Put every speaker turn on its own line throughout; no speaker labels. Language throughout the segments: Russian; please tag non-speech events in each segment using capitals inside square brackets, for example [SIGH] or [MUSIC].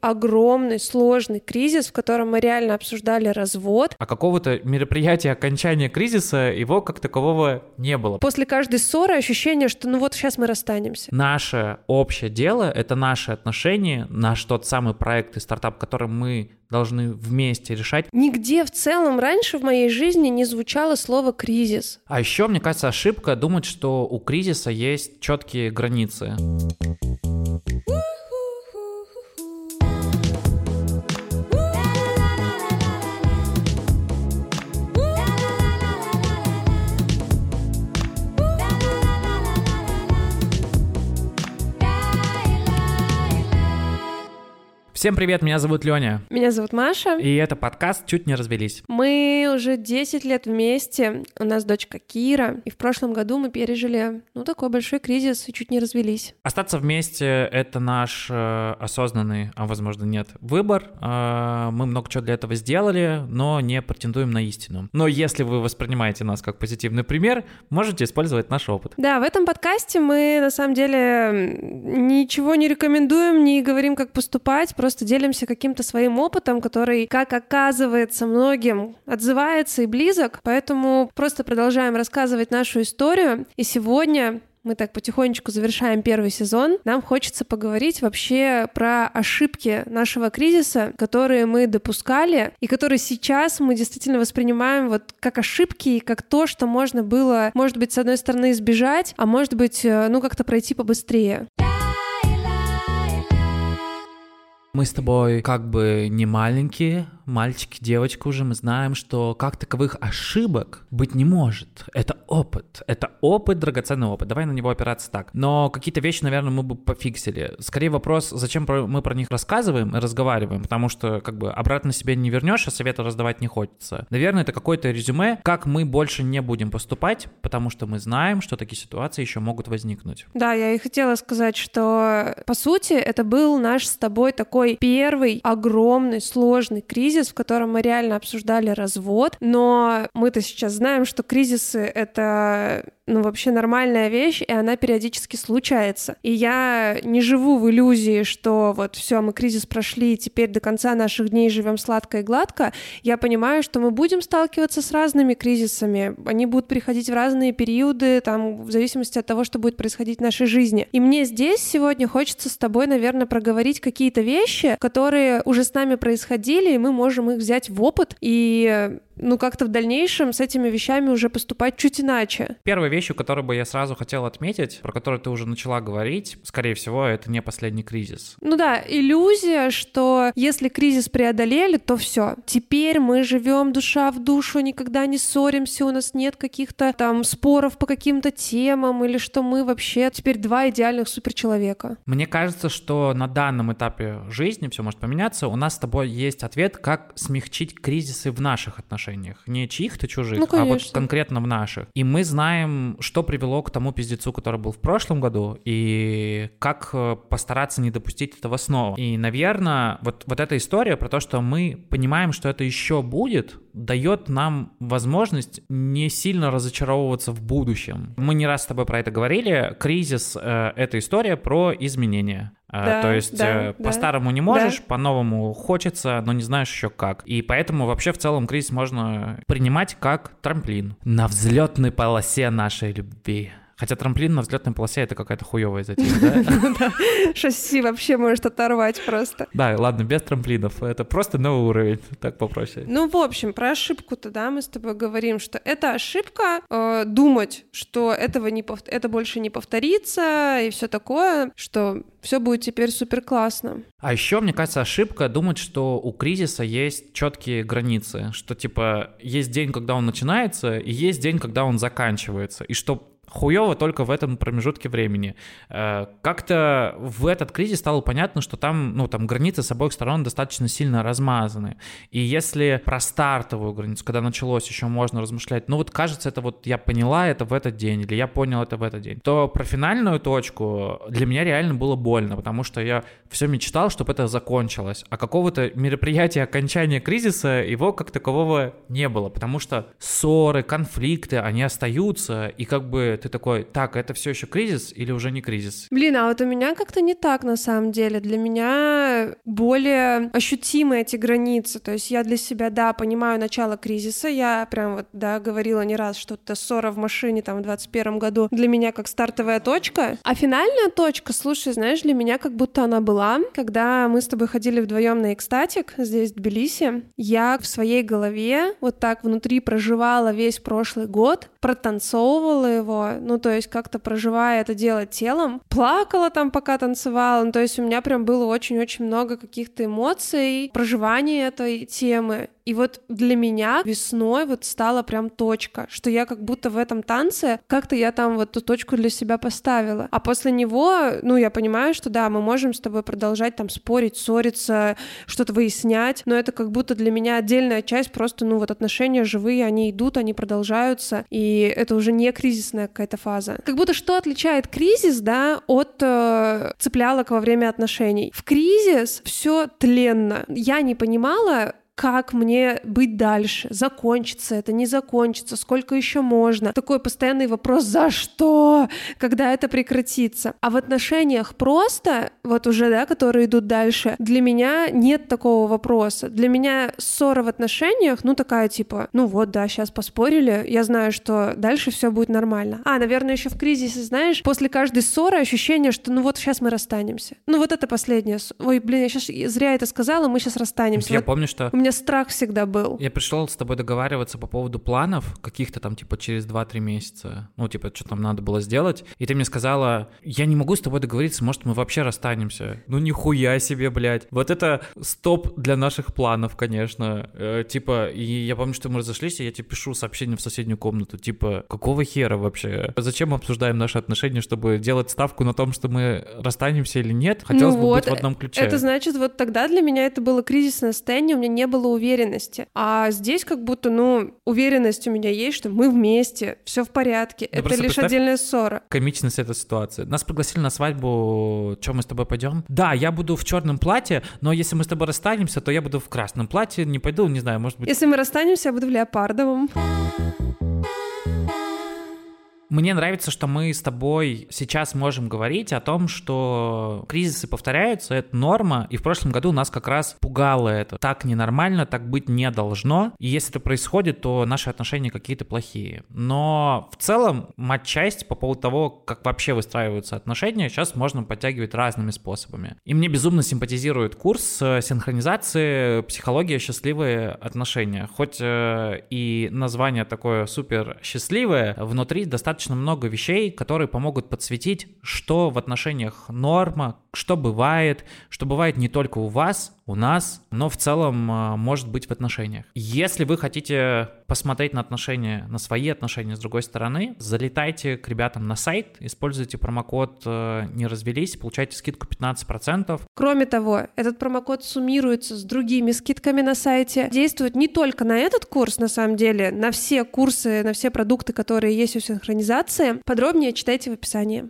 огромный, сложный кризис, в котором мы реально обсуждали развод.
А какого-то мероприятия окончания кризиса его как такового не было.
После каждой ссоры ощущение, что ну вот сейчас мы расстанемся.
Наше общее дело — это наши отношения, наш тот самый проект и стартап, который мы должны вместе решать.
Нигде в целом раньше в моей жизни не звучало слово «кризис».
А еще, мне кажется, ошибка думать, что у кризиса есть четкие границы. Всем привет, меня зовут Леня.
Меня зовут Маша.
И это подкаст «Чуть не развелись».
Мы уже 10 лет вместе, у нас дочка Кира, и в прошлом году мы пережили, ну, такой большой кризис и чуть не развелись.
Остаться вместе — это наш э, осознанный, а возможно нет, выбор. Э, мы много чего для этого сделали, но не претендуем на истину. Но если вы воспринимаете нас как позитивный пример, можете использовать наш опыт.
Да, в этом подкасте мы на самом деле ничего не рекомендуем, не говорим, как поступать, просто просто делимся каким-то своим опытом, который, как оказывается, многим отзывается и близок. Поэтому просто продолжаем рассказывать нашу историю. И сегодня мы так потихонечку завершаем первый сезон. Нам хочется поговорить вообще про ошибки нашего кризиса, которые мы допускали и которые сейчас мы действительно воспринимаем вот как ошибки и как то, что можно было, может быть, с одной стороны избежать, а может быть, э, ну как-то пройти побыстрее.
Мы с тобой как бы не маленькие, мальчики, девочки уже, мы знаем, что как таковых ошибок быть не может. Это опыт. Это опыт, драгоценный опыт. Давай на него опираться так. Но какие-то вещи, наверное, мы бы пофиксили. Скорее вопрос, зачем мы про них рассказываем и разговариваем, потому что как бы обратно себе не вернешь, а совета раздавать не хочется. Наверное, это какое-то резюме, как мы больше не будем поступать, потому что мы знаем, что такие ситуации еще могут возникнуть.
Да, я и хотела сказать, что по сути это был наш с тобой такой первый огромный сложный кризис, в котором мы реально обсуждали развод, но мы-то сейчас знаем, что кризисы — это ну, вообще нормальная вещь, и она периодически случается. И я не живу в иллюзии, что вот все, мы кризис прошли, и теперь до конца наших дней живем сладко и гладко. Я понимаю, что мы будем сталкиваться с разными кризисами. Они будут приходить в разные периоды, там, в зависимости от того, что будет происходить в нашей жизни. И мне здесь сегодня хочется с тобой, наверное, проговорить какие-то вещи, которые уже с нами происходили, и мы можем их взять в опыт и ну, как-то в дальнейшем с этими вещами уже поступать чуть иначе.
Первая вещь, которую бы я сразу хотел отметить, про которую ты уже начала говорить, скорее всего, это не последний кризис.
Ну да, иллюзия, что если кризис преодолели, то все. Теперь мы живем душа в душу, никогда не ссоримся, у нас нет каких-то там споров по каким-то темам, или что мы вообще теперь два идеальных суперчеловека.
Мне кажется, что на данном этапе жизни все может поменяться. У нас с тобой есть ответ, как смягчить кризисы в наших отношениях отношениях. Не чьих-то чужих, ну, а вот конкретно в наших. И мы знаем, что привело к тому пиздецу, который был в прошлом году, и как э, постараться не допустить этого снова. И, наверное, вот, вот эта история про то, что мы понимаем, что это еще будет, дает нам возможность не сильно разочаровываться в будущем. Мы не раз с тобой про это говорили. Кризис э, — это история про изменения. А, да, То есть да, э, по-старому не можешь, да. по-новому хочется, но не знаешь еще как. И поэтому вообще в целом кризис можно принимать как трамплин на взлетной полосе нашей любви. Хотя трамплин на взлетной полосе это какая-то хуевая затея, [LAUGHS] да?
Шасси вообще может оторвать просто.
Да, ладно, без трамплинов. Это просто новый уровень, так попроще.
Ну, в общем, про ошибку-то, да, мы с тобой говорим, что это ошибка э, думать, что этого не это больше не повторится и все такое, что все будет теперь супер классно.
А еще, мне кажется, ошибка думать, что у кризиса есть четкие границы, что типа есть день, когда он начинается, и есть день, когда он заканчивается, и что хуево только в этом промежутке времени. Э, как-то в этот кризис стало понятно, что там, ну, там границы с обоих сторон достаточно сильно размазаны. И если про стартовую границу, когда началось, еще можно размышлять, ну вот кажется, это вот я поняла это в этот день, или я понял это в этот день, то про финальную точку для меня реально было больно, потому что я все мечтал, чтобы это закончилось. А какого-то мероприятия окончания кризиса его как такового не было, потому что ссоры, конфликты, они остаются, и как бы ты такой, так, это все еще кризис или уже не кризис?
Блин, а вот у меня как-то не так на самом деле. Для меня более ощутимы эти границы. То есть я для себя, да, понимаю начало кризиса. Я прям вот, да, говорила не раз, что это ссора в машине там в 21 году для меня как стартовая точка. А финальная точка, слушай, знаешь, для меня как будто она была, когда мы с тобой ходили вдвоем на экстатик здесь, в Тбилиси. Я в своей голове вот так внутри проживала весь прошлый год, протанцовывала его, ну, то есть как-то проживая это дело телом, плакала там, пока танцевала, ну, то есть у меня прям было очень-очень много каких-то эмоций, проживания этой темы, и вот для меня весной вот стала прям точка, что я как будто в этом танце как-то я там вот ту точку для себя поставила. А после него, ну, я понимаю, что да, мы можем с тобой продолжать там спорить, ссориться, что-то выяснять, но это как будто для меня отдельная часть, просто, ну, вот отношения живые, они идут, они продолжаются, и это уже не кризисная какая-то фаза. Как будто что отличает кризис, да, от э, цеплялок во время отношений? В кризис все тленно. Я не понимала, как мне быть дальше, закончится это, не закончится, сколько еще можно. Такой постоянный вопрос, за что, когда это прекратится. А в отношениях просто, вот уже, да, которые идут дальше, для меня нет такого вопроса. Для меня ссора в отношениях, ну такая типа, ну вот, да, сейчас поспорили, я знаю, что дальше все будет нормально. А, наверное, еще в кризисе, знаешь, после каждой ссоры ощущение, что ну вот сейчас мы расстанемся. Ну вот это последнее. Ой, блин, я сейчас зря это сказала, мы сейчас расстанемся.
Я
вот
помню, что
у меня меня страх всегда был.
Я пришел с тобой договариваться по поводу планов, каких-то там, типа, через 2-3 месяца. Ну, типа, что там надо было сделать. И ты мне сказала, я не могу с тобой договориться, может, мы вообще расстанемся. Ну, нихуя себе, блядь. Вот это стоп для наших планов, конечно. Э, типа, и я помню, что мы разошлись, и я тебе пишу сообщение в соседнюю комнату. Типа, какого хера вообще? Зачем мы обсуждаем наши отношения, чтобы делать ставку на том, что мы расстанемся или нет? Хотелось ну бы вот, быть в одном ключе.
Это значит, вот тогда для меня это было кризисное состояние, у меня не было было уверенности. А здесь как будто, ну, уверенность у меня есть, что мы вместе, все в порядке. Да это лишь отдельная ссора.
Комичность этой ситуации. Нас пригласили на свадьбу, что мы с тобой пойдем? Да, я буду в черном платье, но если мы с тобой расстанемся, то я буду в красном платье, не пойду, не знаю, может быть.
Если мы расстанемся, я буду в леопардовом.
Мне нравится, что мы с тобой сейчас можем говорить о том, что кризисы повторяются, это норма, и в прошлом году нас как раз пугало это. Так ненормально, так быть не должно, и если это происходит, то наши отношения какие-то плохие. Но в целом матчасть по поводу того, как вообще выстраиваются отношения, сейчас можно подтягивать разными способами. И мне безумно симпатизирует курс синхронизации «Психология. Счастливые отношения». Хоть э, и название такое супер счастливое, внутри достаточно достаточно много вещей, которые помогут подсветить, что в отношениях норма, что бывает, что бывает не только у вас, у нас, но в целом а, может быть в отношениях. Если вы хотите посмотреть на отношения, на свои отношения с другой стороны, залетайте к ребятам на сайт, используйте промокод э, «Не развелись», получайте скидку 15%.
Кроме того, этот промокод суммируется с другими скидками на сайте, действует не только на этот курс, на самом деле, на все курсы, на все продукты, которые есть у синхронизации. Подробнее читайте в описании.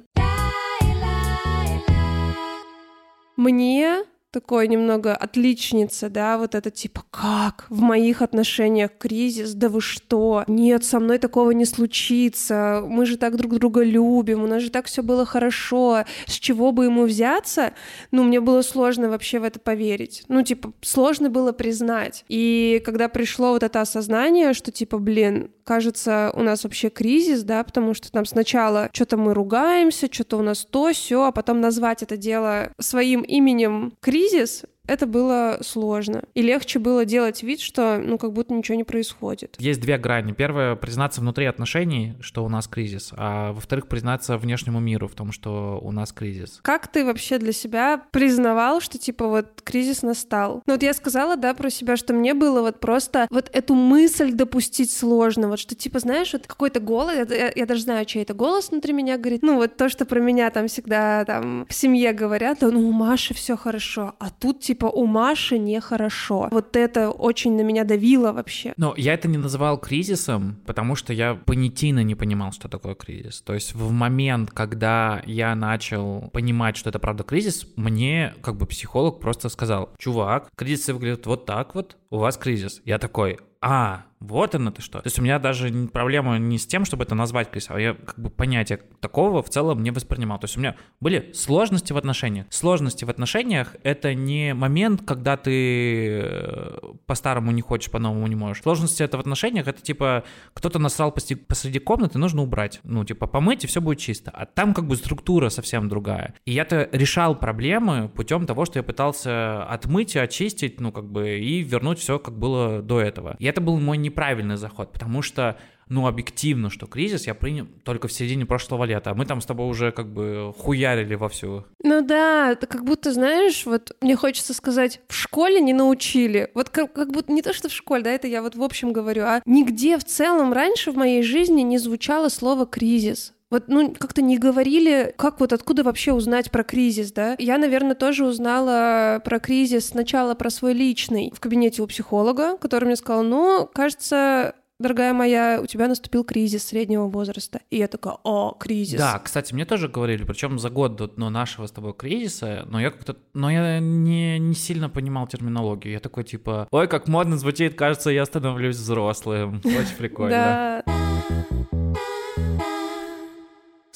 Мне такой немного отличница, да, вот это типа, как? В моих отношениях кризис, да вы что, нет, со мной такого не случится, мы же так друг друга любим, у нас же так все было хорошо, с чего бы ему взяться, ну, мне было сложно вообще в это поверить, ну, типа, сложно было признать, и когда пришло вот это осознание, что, типа, блин, кажется, у нас вообще кризис, да, потому что там сначала что-то мы ругаемся, что-то у нас то, все, а потом назвать это дело своим именем кризис, кризис это было сложно. И легче было делать вид, что, ну, как будто ничего не происходит.
Есть две грани. Первое — признаться внутри отношений, что у нас кризис, а во-вторых, признаться внешнему миру в том, что у нас кризис.
Как ты вообще для себя признавал, что, типа, вот кризис настал? Ну, вот я сказала, да, про себя, что мне было вот просто вот эту мысль допустить сложно, вот что, типа, знаешь, вот какой-то голос, я, я даже знаю, чей это голос внутри меня говорит, ну, вот то, что про меня там всегда там в семье говорят, да, ну, у Маши все хорошо, а тут, типа, типа у Маши нехорошо. Вот это очень на меня давило вообще.
Но я это не называл кризисом, потому что я понятийно не понимал, что такое кризис. То есть в момент, когда я начал понимать, что это правда кризис, мне как бы психолог просто сказал, чувак, кризисы выглядят вот так вот, у вас кризис. Я такой, а, вот оно ты что. То есть у меня даже проблема не с тем, чтобы это назвать кризисом, а я как бы понятие такого в целом не воспринимал. То есть у меня были сложности в отношениях. Сложности в отношениях — это не момент, когда ты э, по-старому не хочешь, по-новому не можешь. Сложности это в отношениях — это типа кто-то насрал посреди комнаты, нужно убрать. Ну, типа помыть, и все будет чисто. А там как бы структура совсем другая. И я-то решал проблемы путем того, что я пытался отмыть и очистить, ну, как бы, и вернуть все, как было до этого. И это был мой неправильный заход, потому что ну, объективно, что кризис я принял только в середине прошлого лета, а мы там с тобой уже как бы хуярили вовсю.
Ну да, это как будто, знаешь, вот мне хочется сказать, в школе не научили. Вот как, как будто не то, что в школе, да, это я вот в общем говорю, а нигде в целом раньше в моей жизни не звучало слово «кризис». Вот, ну, как-то не говорили, как вот откуда вообще узнать про кризис, да? Я, наверное, тоже узнала про кризис сначала про свой личный в кабинете у психолога, который мне сказал, ну, кажется, дорогая моя, у тебя наступил кризис среднего возраста. И я такая, о, кризис.
Да, кстати, мне тоже говорили, причем за год до, до нашего с тобой кризиса, но я как-то, но я не, не сильно понимал терминологию. Я такой, типа, ой, как модно звучит, кажется, я становлюсь взрослым. Очень прикольно. Да.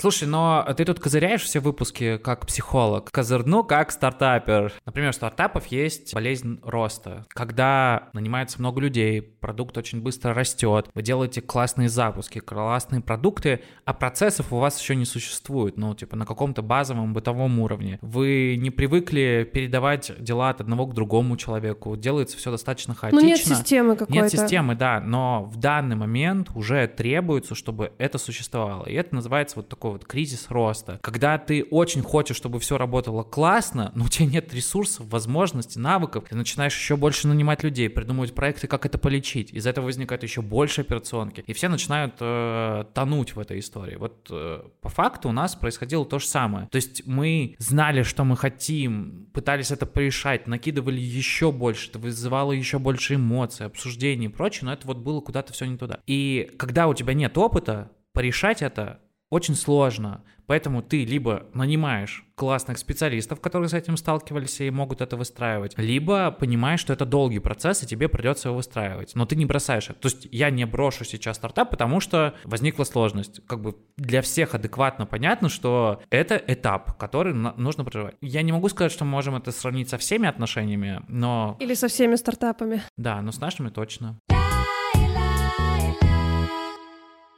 Слушай, но ты тут козыряешь все выпуски как психолог. Козырну как стартапер. Например, у стартапов есть болезнь роста. Когда нанимается много людей, продукт очень быстро растет, вы делаете классные запуски, классные продукты, а процессов у вас еще не существует, ну, типа на каком-то базовом бытовом уровне. Вы не привыкли передавать дела от одного к другому человеку, делается все достаточно хаотично. Ну,
нет системы какой-то.
Нет системы, да, но в данный момент уже требуется, чтобы это существовало. И это называется вот такой вот кризис роста. Когда ты очень хочешь, чтобы все работало классно, но у тебя нет ресурсов, возможностей, навыков, ты начинаешь еще больше нанимать людей, придумывать проекты, как это полечить. Из этого возникают еще больше операционки. И все начинают э, тонуть в этой истории. Вот э, по факту у нас происходило то же самое. То есть мы знали, что мы хотим, пытались это порешать, накидывали еще больше, это вызывало еще больше эмоций, обсуждений и прочее, но это вот было куда-то все не туда. И когда у тебя нет опыта, порешать это очень сложно. Поэтому ты либо нанимаешь классных специалистов, которые с этим сталкивались и могут это выстраивать, либо понимаешь, что это долгий процесс, и тебе придется его выстраивать. Но ты не бросаешь это. То есть я не брошу сейчас стартап, потому что возникла сложность. Как бы для всех адекватно понятно, что это этап, который нужно проживать. Я не могу сказать, что мы можем это сравнить со всеми отношениями, но...
Или со всеми стартапами.
Да, но с нашими точно.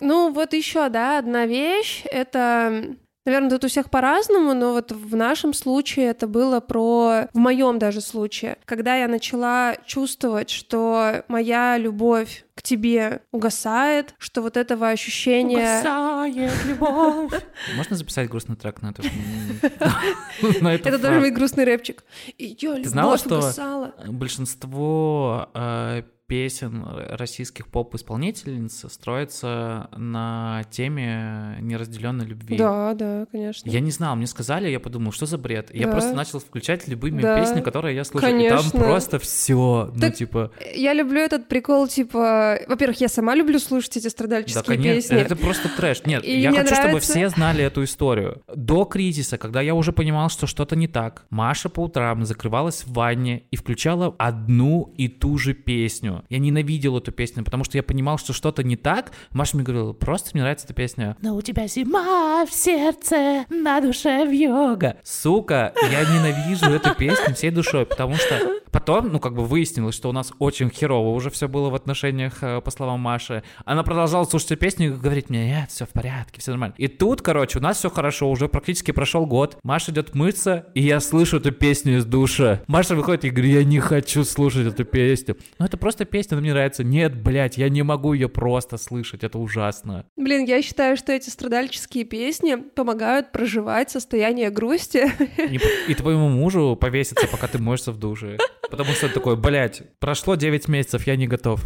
Ну, вот еще, да, одна вещь — это Наверное, тут у всех по-разному, но вот в нашем случае это было про, в моем даже случае, когда я начала чувствовать, что моя любовь к тебе угасает, что вот этого ощущения...
Угасает любовь. [LAUGHS] Можно записать грустный трек на [LAUGHS] это?
Это должен быть грустный рэпчик. Ее любовь знала, что
большинство э, песен российских поп-исполнительниц строится на теме неразделенной любви.
Да, да, конечно.
Я не знал, мне сказали, я подумал, что за бред. Да. Я просто начал включать любыми да. песни, которые я слушаю. Конечно. И там просто все, ну типа.
Я люблю этот прикол, типа, во-первых, я сама люблю слушать эти страдальческие да, конечно. песни.
Это просто трэш. Нет, и я хочу, нравится... чтобы все знали эту историю. До кризиса, когда я уже понимал, что что-то не так, Маша по утрам закрывалась в ванне и включала одну и ту же песню песню. Я ненавидел эту песню, потому что я понимал, что что-то не так. Маша мне говорила, просто мне нравится эта песня. Но у тебя зима в сердце, на душе в йога. Сука, я ненавижу эту песню всей душой, потому что потом, ну, как бы выяснилось, что у нас очень херово уже все было в отношениях, э, по словам Маши. Она продолжала слушать эту песню и говорить мне, нет, все в порядке, все нормально. И тут, короче, у нас все хорошо, уже практически прошел год. Маша идет мыться, и я слышу эту песню из душа. Маша выходит и говорит, я не хочу слушать эту песню. Ну, это просто песня, она мне нравится. Нет, блядь, я не могу ее просто слышать, это ужасно.
Блин, я считаю, что эти страдальческие песни помогают проживать состояние грусти.
И, и твоему мужу повеситься, пока ты моешься в душе. Потому что такое, блядь, прошло 9 месяцев, я не готов.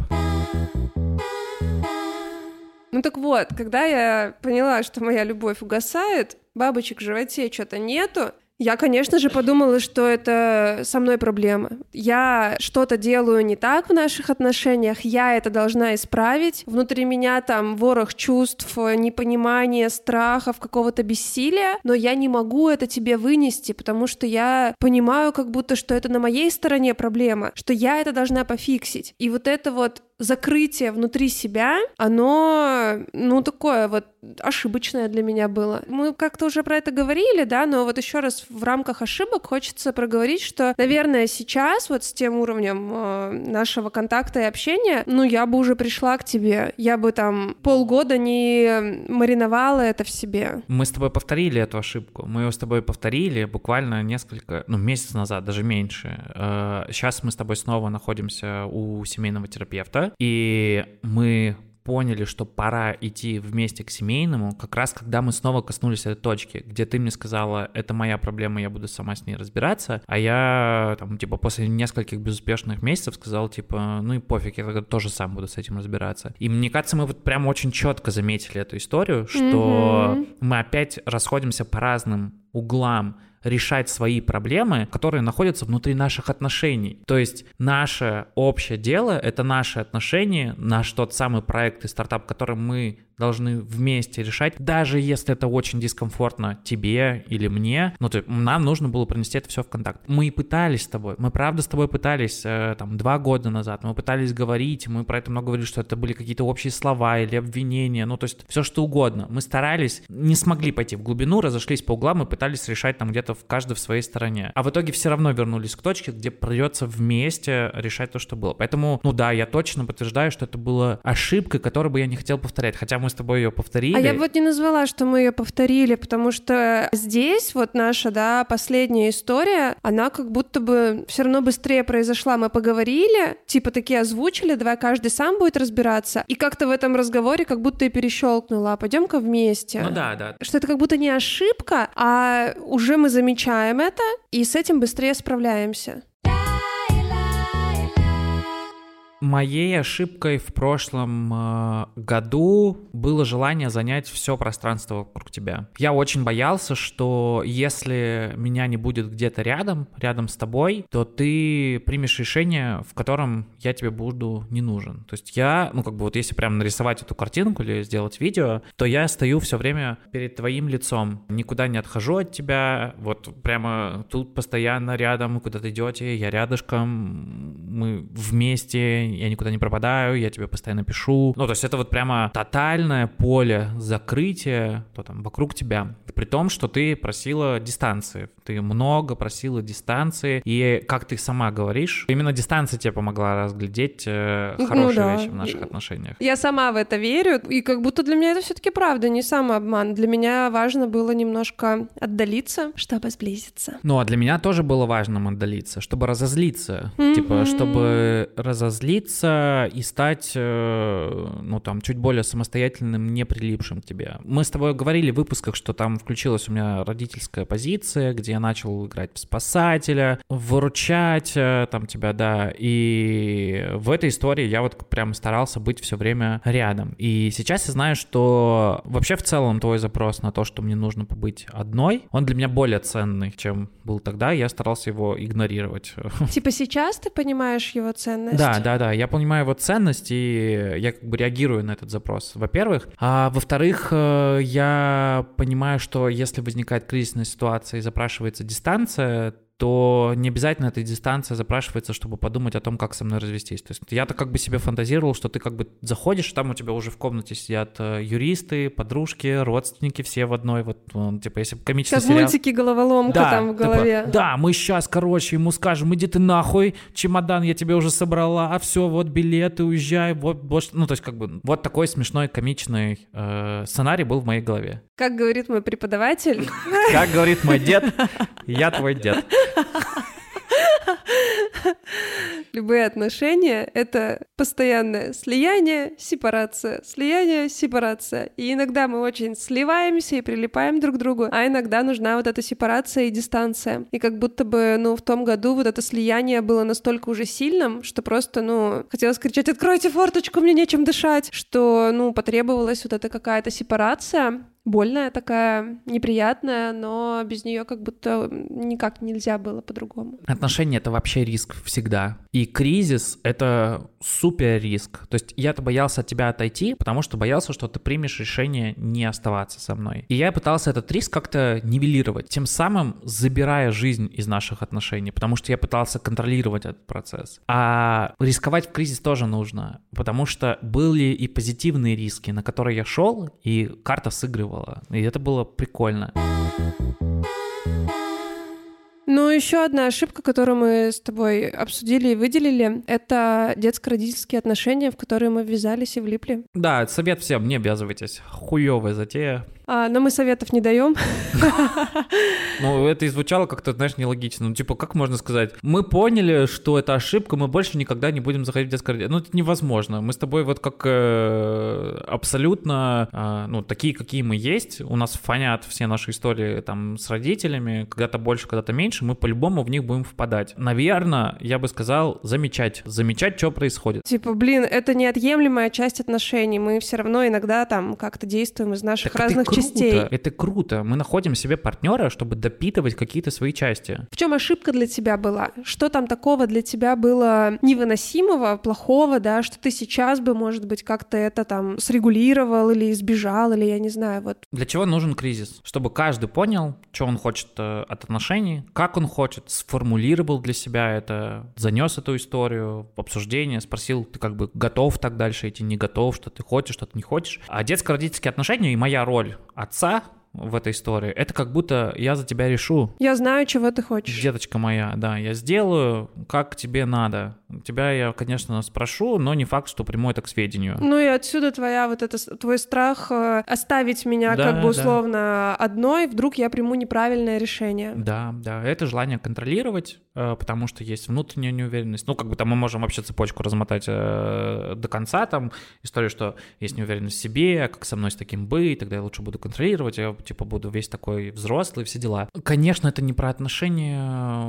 Ну так вот, когда я поняла, что моя любовь угасает, бабочек в животе что-то нету, я, конечно же, подумала, что это со мной проблема. Я что-то делаю не так в наших отношениях, я это должна исправить. Внутри меня там ворох чувств, непонимания, страхов, какого-то бессилия, но я не могу это тебе вынести, потому что я понимаю как будто, что это на моей стороне проблема, что я это должна пофиксить. И вот это вот закрытие внутри себя, оно, ну, такое вот ошибочное для меня было. Мы как-то уже про это говорили, да, но вот еще раз в рамках ошибок хочется проговорить, что, наверное, сейчас вот с тем уровнем э, нашего контакта и общения, ну, я бы уже пришла к тебе, я бы там полгода не мариновала это в себе.
Мы с тобой повторили эту ошибку, мы ее с тобой повторили буквально несколько, ну, месяц назад, даже меньше. Сейчас э, мы с тобой снова находимся у семейного терапевта, и мы поняли, что пора идти вместе к семейному, как раз когда мы снова коснулись этой точки, где ты мне сказала, это моя проблема, я буду сама с ней разбираться, а я, там, типа, после нескольких безуспешных месяцев сказал, типа, ну и пофиг, я тогда тоже сам буду с этим разбираться. И мне кажется, мы вот прям очень четко заметили эту историю, что mm-hmm. мы опять расходимся по разным углам решать свои проблемы, которые находятся внутри наших отношений. То есть наше общее дело — это наши отношения, наш тот самый проект и стартап, который мы должны вместе решать, даже если это очень дискомфортно тебе или мне, ну, то нам нужно было принести это все в контакт. Мы пытались с тобой, мы правда с тобой пытались э, там два года назад, мы пытались говорить, мы про это много говорили, что это были какие-то общие слова или обвинения, ну, то есть все что угодно. Мы старались, не смогли пойти в глубину, разошлись по углам и пытались решать там где-то в каждой в своей стороне. А в итоге все равно вернулись к точке, где придется вместе решать то, что было. Поэтому, ну да, я точно подтверждаю, что это была ошибка, которую бы я не хотел повторять. Хотя мы мы с тобой ее повторили.
А я вот не назвала, что мы ее повторили, потому что здесь вот наша, да, последняя история, она как будто бы все равно быстрее произошла. Мы поговорили, типа такие озвучили, давай каждый сам будет разбираться. И как-то в этом разговоре как будто и перещелкнула, а пойдем-ка вместе.
Ну да, да.
Что это как будто не ошибка, а уже мы замечаем это и с этим быстрее справляемся.
Моей ошибкой в прошлом э, году было желание занять все пространство вокруг тебя. Я очень боялся, что если меня не будет где-то рядом, рядом с тобой, то ты примешь решение, в котором я тебе буду не нужен. То есть я, ну как бы вот если прям нарисовать эту картинку или сделать видео, то я стою все время перед твоим лицом, никуда не отхожу от тебя, вот прямо тут постоянно рядом, куда ты идете, я рядышком, мы вместе, я никуда не пропадаю, я тебе постоянно пишу. Ну, то есть это вот прямо тотальное поле закрытия, то там вокруг тебя. При том, что ты просила дистанции. Ты много просила дистанции. И как ты сама говоришь, именно дистанция тебе помогла разглядеть э, ну хорошие ну, да. вещи в наших отношениях.
Я сама в это верю. И как будто для меня это все-таки правда, не самообман. Для меня важно было немножко отдалиться, чтобы сблизиться.
Ну, а для меня тоже было важно отдалиться, чтобы разозлиться. Mm-hmm. Типа, чтобы разозлиться разделиться и стать, э, ну, там, чуть более самостоятельным, не прилипшим к тебе. Мы с тобой говорили в выпусках, что там включилась у меня родительская позиция, где я начал играть в спасателя, выручать э, там тебя, да, и в этой истории я вот прям старался быть все время рядом. И сейчас я знаю, что вообще в целом твой запрос на то, что мне нужно побыть одной, он для меня более ценный, чем был тогда, я старался его игнорировать.
Типа сейчас ты понимаешь его ценность?
Да, да, да, я понимаю его ценность, и я как бы реагирую на этот запрос, во-первых. А во-вторых, э, я понимаю, что если возникает кризисная ситуация и запрашивается дистанция, то не обязательно эта дистанция запрашивается, чтобы подумать о том, как со мной развестись. То есть я-то как бы себе фантазировал, что ты как бы заходишь, там у тебя уже в комнате сидят э, юристы, подружки, родственники, все в одной, вот, ну, типа, если комический
как
сериал...
мультики головоломка да, там в типа, голове.
Типа, да, мы сейчас, короче, ему скажем, иди ты нахуй, чемодан я тебе уже собрала, а все, вот билеты, уезжай, вот, вот, ну, то есть как бы вот такой смешной, комичный э, сценарий был в моей голове.
Как говорит мой преподаватель.
Как говорит мой дед, я твой дед.
Любые отношения — это постоянное слияние, сепарация, слияние, сепарация. И иногда мы очень сливаемся и прилипаем друг к другу, а иногда нужна вот эта сепарация и дистанция. И как будто бы, ну, в том году вот это слияние было настолько уже сильным, что просто, ну, хотелось кричать «Откройте форточку, мне нечем дышать!», что, ну, потребовалась вот эта какая-то сепарация, больная такая, неприятная, но без нее как будто никак нельзя было по-другому.
Отношения — это вообще риск всегда. И кризис — это супер риск. То есть я-то боялся от тебя отойти, потому что боялся, что ты примешь решение не оставаться со мной. И я пытался этот риск как-то нивелировать, тем самым забирая жизнь из наших отношений, потому что я пытался контролировать этот процесс. А рисковать в кризис тоже нужно, потому что были и позитивные риски, на которые я шел, и карта сыгрывала. И это было прикольно.
Ну, еще одна ошибка, которую мы с тобой обсудили и выделили, это детско-родительские отношения, в которые мы ввязались и влипли.
Да, совет всем, не обвязывайтесь. Хуевая затея.
А, но мы советов не даем. [LAUGHS]
Ну, это и звучало как-то, знаешь, нелогично. Ну, типа, как можно сказать? Мы поняли, что это ошибка, мы больше никогда не будем заходить в детское. Ну, это невозможно. Мы с тобой вот как э, абсолютно, э, ну, такие, какие мы есть. У нас фонят все наши истории там с родителями. Когда-то больше, когда-то меньше. Мы по-любому в них будем впадать. Наверное, я бы сказал, замечать. Замечать, что происходит.
Типа, блин, это неотъемлемая часть отношений. Мы все равно иногда там как-то действуем из наших так разных частей.
Это круто. Мы находим себе партнера, чтобы допитывать какие-то свои части.
В чем ошибка для тебя была? Что там такого для тебя было невыносимого, плохого, да, что ты сейчас бы, может быть, как-то это там срегулировал или избежал, или я не знаю, вот.
Для чего нужен кризис? Чтобы каждый понял, что он хочет э, от отношений, как он хочет, сформулировал для себя это, занес эту историю в обсуждение, спросил, ты как бы готов так дальше идти, не готов, что ты хочешь, что ты не хочешь. А детско-родительские отношения и моя роль отца в этой истории. Это как будто я за тебя решу.
Я знаю, чего ты хочешь.
Деточка моя, да, я сделаю, как тебе надо. Тебя я, конечно, спрошу, но не факт, что приму это к сведению.
Ну и отсюда твоя вот это твой страх э, оставить меня да, как бы условно да. одной, вдруг я приму неправильное решение.
Да, да, это желание контролировать, э, потому что есть внутренняя неуверенность. Ну, как бы там мы можем вообще цепочку размотать э, до конца, там история, что есть неуверенность в себе, как со мной с таким быть, тогда я лучше буду контролировать, я типа буду весь такой взрослый, все дела. Конечно, это не про отношения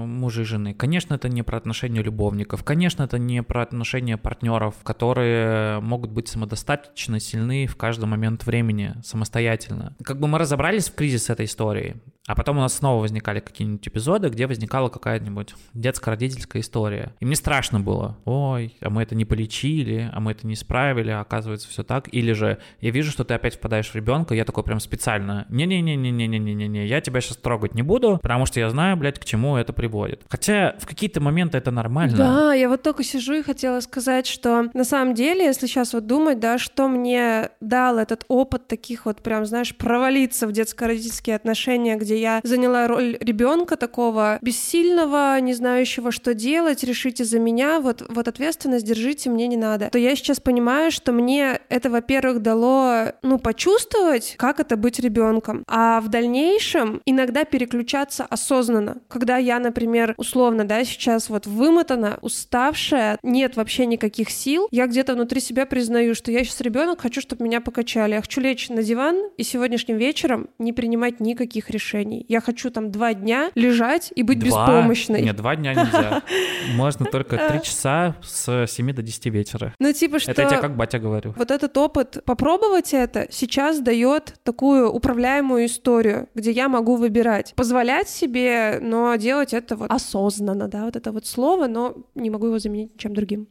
мужа и жены, конечно, это не про отношения любовников, конечно, это не про отношения партнеров, которые могут быть самодостаточно сильны в каждый момент времени самостоятельно. Как бы мы разобрались в кризис этой истории, а потом у нас снова возникали какие-нибудь эпизоды, где возникала какая-нибудь детско-родительская история. И мне страшно было. Ой, а мы это не полечили, а мы это не исправили, а оказывается все так. Или же я вижу, что ты опять впадаешь в ребенка, я такой прям специально, не-не-не-не-не-не-не-не, я тебя сейчас трогать не буду, потому что я знаю, блядь, к чему это приводит. Хотя в какие-то моменты это нормально.
Да, я вот только сижу и хотела сказать, что на самом деле, если сейчас вот думать, да, что мне дал этот опыт таких вот прям, знаешь, провалиться в детско-родительские отношения, где я заняла роль ребенка такого бессильного, не знающего, что делать, решите за меня, вот, вот ответственность держите, мне не надо. То я сейчас понимаю, что мне это, во-первых, дало, ну, почувствовать, как это быть ребенком, а в дальнейшем иногда переключаться осознанно. Когда я, например, условно, да, сейчас вот вымотана, уставшая, нет вообще никаких сил, я где-то внутри себя признаю, что я сейчас ребенок, хочу, чтобы меня покачали. Я хочу лечь на диван и сегодняшним вечером не принимать никаких решений. Я хочу там два дня лежать и быть два? беспомощной.
Нет, два дня нельзя. [LAUGHS] Можно только три часа с 7 до 10 вечера.
Ну, типа, что...
Это я тебе как батя говорю.
Вот этот опыт, попробовать это сейчас дает такую управляемую историю, где я могу выбирать. Позволять себе, но делать это вот осознанно, да, вот это вот слово, но не могу его заменить ничем другим.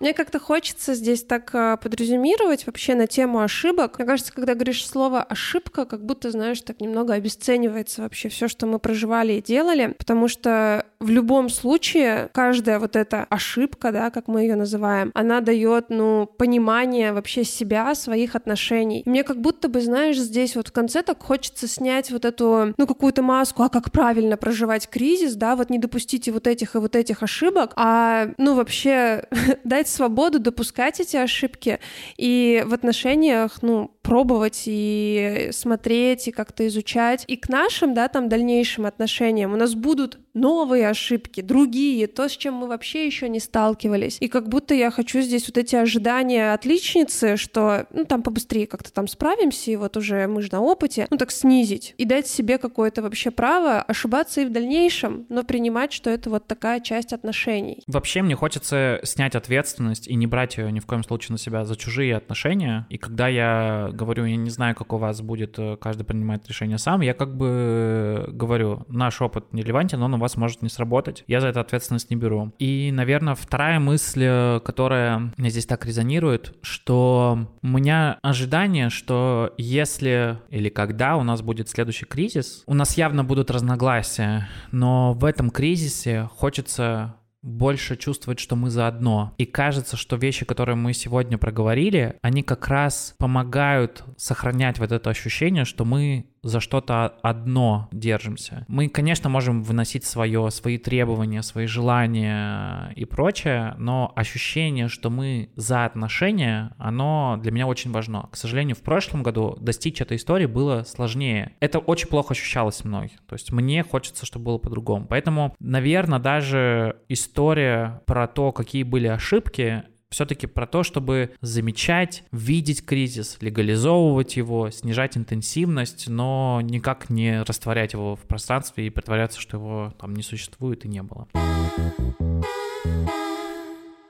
Мне как-то хочется здесь так а, подразумировать вообще на тему ошибок. Мне кажется, когда говоришь слово ошибка, как будто, знаешь, так немного обесценивается вообще все, что мы проживали и делали, потому что в любом случае каждая вот эта ошибка, да, как мы ее называем, она дает, ну, понимание вообще себя, своих отношений. мне как будто бы, знаешь, здесь вот в конце так хочется снять вот эту, ну, какую-то маску, а как правильно проживать кризис, да, вот не допустите вот этих и вот этих ошибок, а, ну, вообще [LAUGHS] дать дать свободу допускать эти ошибки и в отношениях, ну, пробовать и смотреть, и как-то изучать. И к нашим, да, там, дальнейшим отношениям у нас будут новые ошибки, другие, то, с чем мы вообще еще не сталкивались. И как будто я хочу здесь вот эти ожидания отличницы, что ну там побыстрее как-то там справимся, и вот уже мы же на опыте, ну так снизить и дать себе какое-то вообще право ошибаться и в дальнейшем, но принимать, что это вот такая часть отношений.
Вообще мне хочется снять ответственность и не брать ее ни в коем случае на себя за чужие отношения. И когда я говорю, я не знаю, как у вас будет, э, каждый принимает решение сам, я как бы говорю, наш опыт не релевантен, он у вас может не сработать. Я за это ответственность не беру. И, наверное, вторая мысль, э, которая мне здесь так резонирует, что у меня ожидание, что если или когда у нас будет следующий кризис, у нас явно будут разногласия, но в этом кризисе хочется больше чувствовать, что мы заодно. И кажется, что вещи, которые мы сегодня проговорили, они как раз помогают сохранять вот это ощущение, что мы за что-то одно держимся. Мы, конечно, можем выносить свое, свои требования, свои желания и прочее, но ощущение, что мы за отношения, оно для меня очень важно. К сожалению, в прошлом году достичь этой истории было сложнее. Это очень плохо ощущалось мной. То есть мне хочется, чтобы было по-другому. Поэтому, наверное, даже история про то, какие были ошибки, все-таки про то, чтобы замечать, видеть кризис, легализовывать его, снижать интенсивность, но никак не растворять его в пространстве и притворяться, что его там не существует и не было.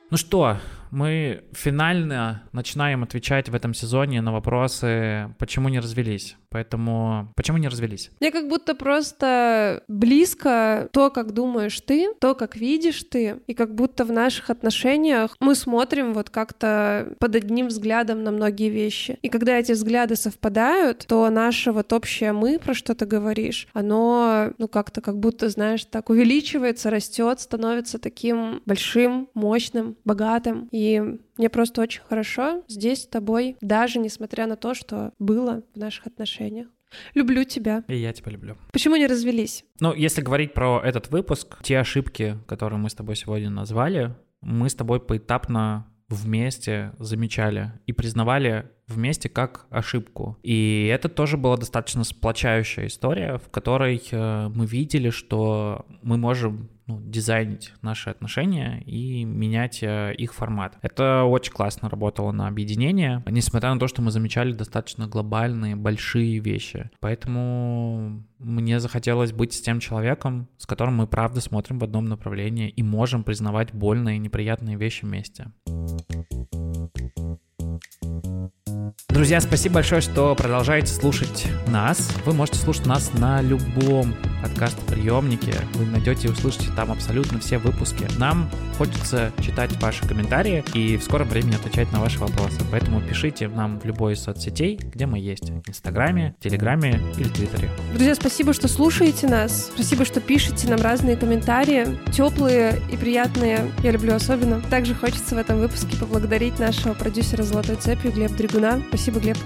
Ну что, мы финально начинаем отвечать в этом сезоне на вопросы, почему не развелись. Поэтому почему не развелись?
Мне как будто просто близко то, как думаешь ты, то, как видишь ты, и как будто в наших отношениях мы смотрим вот как-то под одним взглядом на многие вещи. И когда эти взгляды совпадают, то наше вот общее «мы», про что ты говоришь, оно, ну, как-то как будто, знаешь, так увеличивается, растет, становится таким большим, мощным, богатым. И мне просто очень хорошо здесь с тобой, даже несмотря на то, что было в наших отношениях. Люблю тебя.
И я тебя люблю.
Почему не развелись?
Ну, если говорить про этот выпуск, те ошибки, которые мы с тобой сегодня назвали, мы с тобой поэтапно вместе замечали и признавали вместе как ошибку. И это тоже была достаточно сплочающая история, в которой э, мы видели, что мы можем ну, дизайнить наши отношения и менять э, их формат. Это очень классно работало на объединение, несмотря на то, что мы замечали достаточно глобальные, большие вещи. Поэтому мне захотелось быть с тем человеком, с которым мы правда смотрим в одном направлении и можем признавать больные и неприятные вещи вместе. Друзья, спасибо большое, что продолжаете слушать нас. Вы можете слушать нас на любом подкаст-приемнике. Вы найдете и услышите там абсолютно все выпуски. Нам хочется читать ваши комментарии и в скором времени отвечать на ваши вопросы. Поэтому пишите нам в любой из соцсетей, где мы есть. В Инстаграме, Телеграме или Твиттере.
Друзья, спасибо, что слушаете нас. Спасибо, что пишете нам разные комментарии. Теплые и приятные. Я люблю особенно. Также хочется в этом выпуске поблагодарить нашего продюсера «Золотой цепью» Глеб Дригуна. Спасибо, Глеб.